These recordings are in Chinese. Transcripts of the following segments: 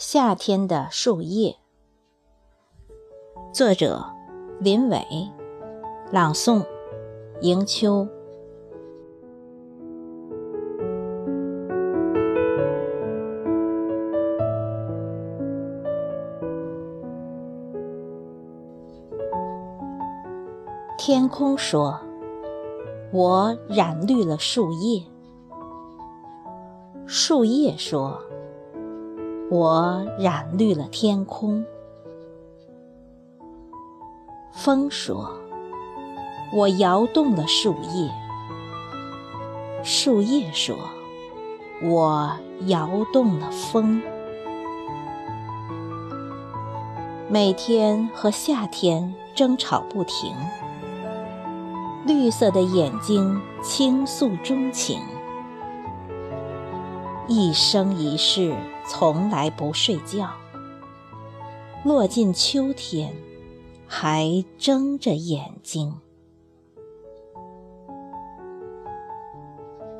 夏天的树叶，作者林伟，朗诵迎秋。天空说：“我染绿了树叶。”树叶说：“我染绿了天空。”风说：“我摇动了树叶。”树叶说：“我摇动了风。”每天和夏天争吵不停，绿色的眼睛倾诉衷情。一生一世，从来不睡觉。落进秋天，还睁着眼睛，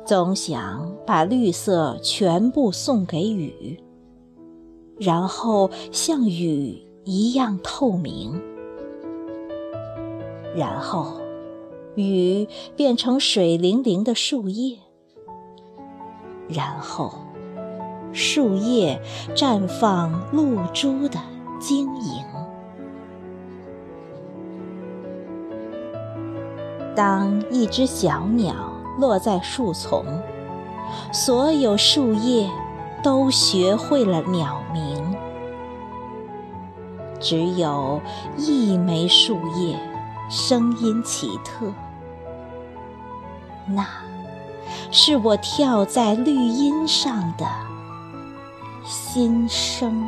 总想把绿色全部送给雨，然后像雨一样透明，然后雨变成水灵灵的树叶。然后，树叶绽放露珠的晶莹。当一只小鸟落在树丛，所有树叶都学会了鸟鸣，只有一枚树叶声音奇特。那。是我跳在绿荫上的心声。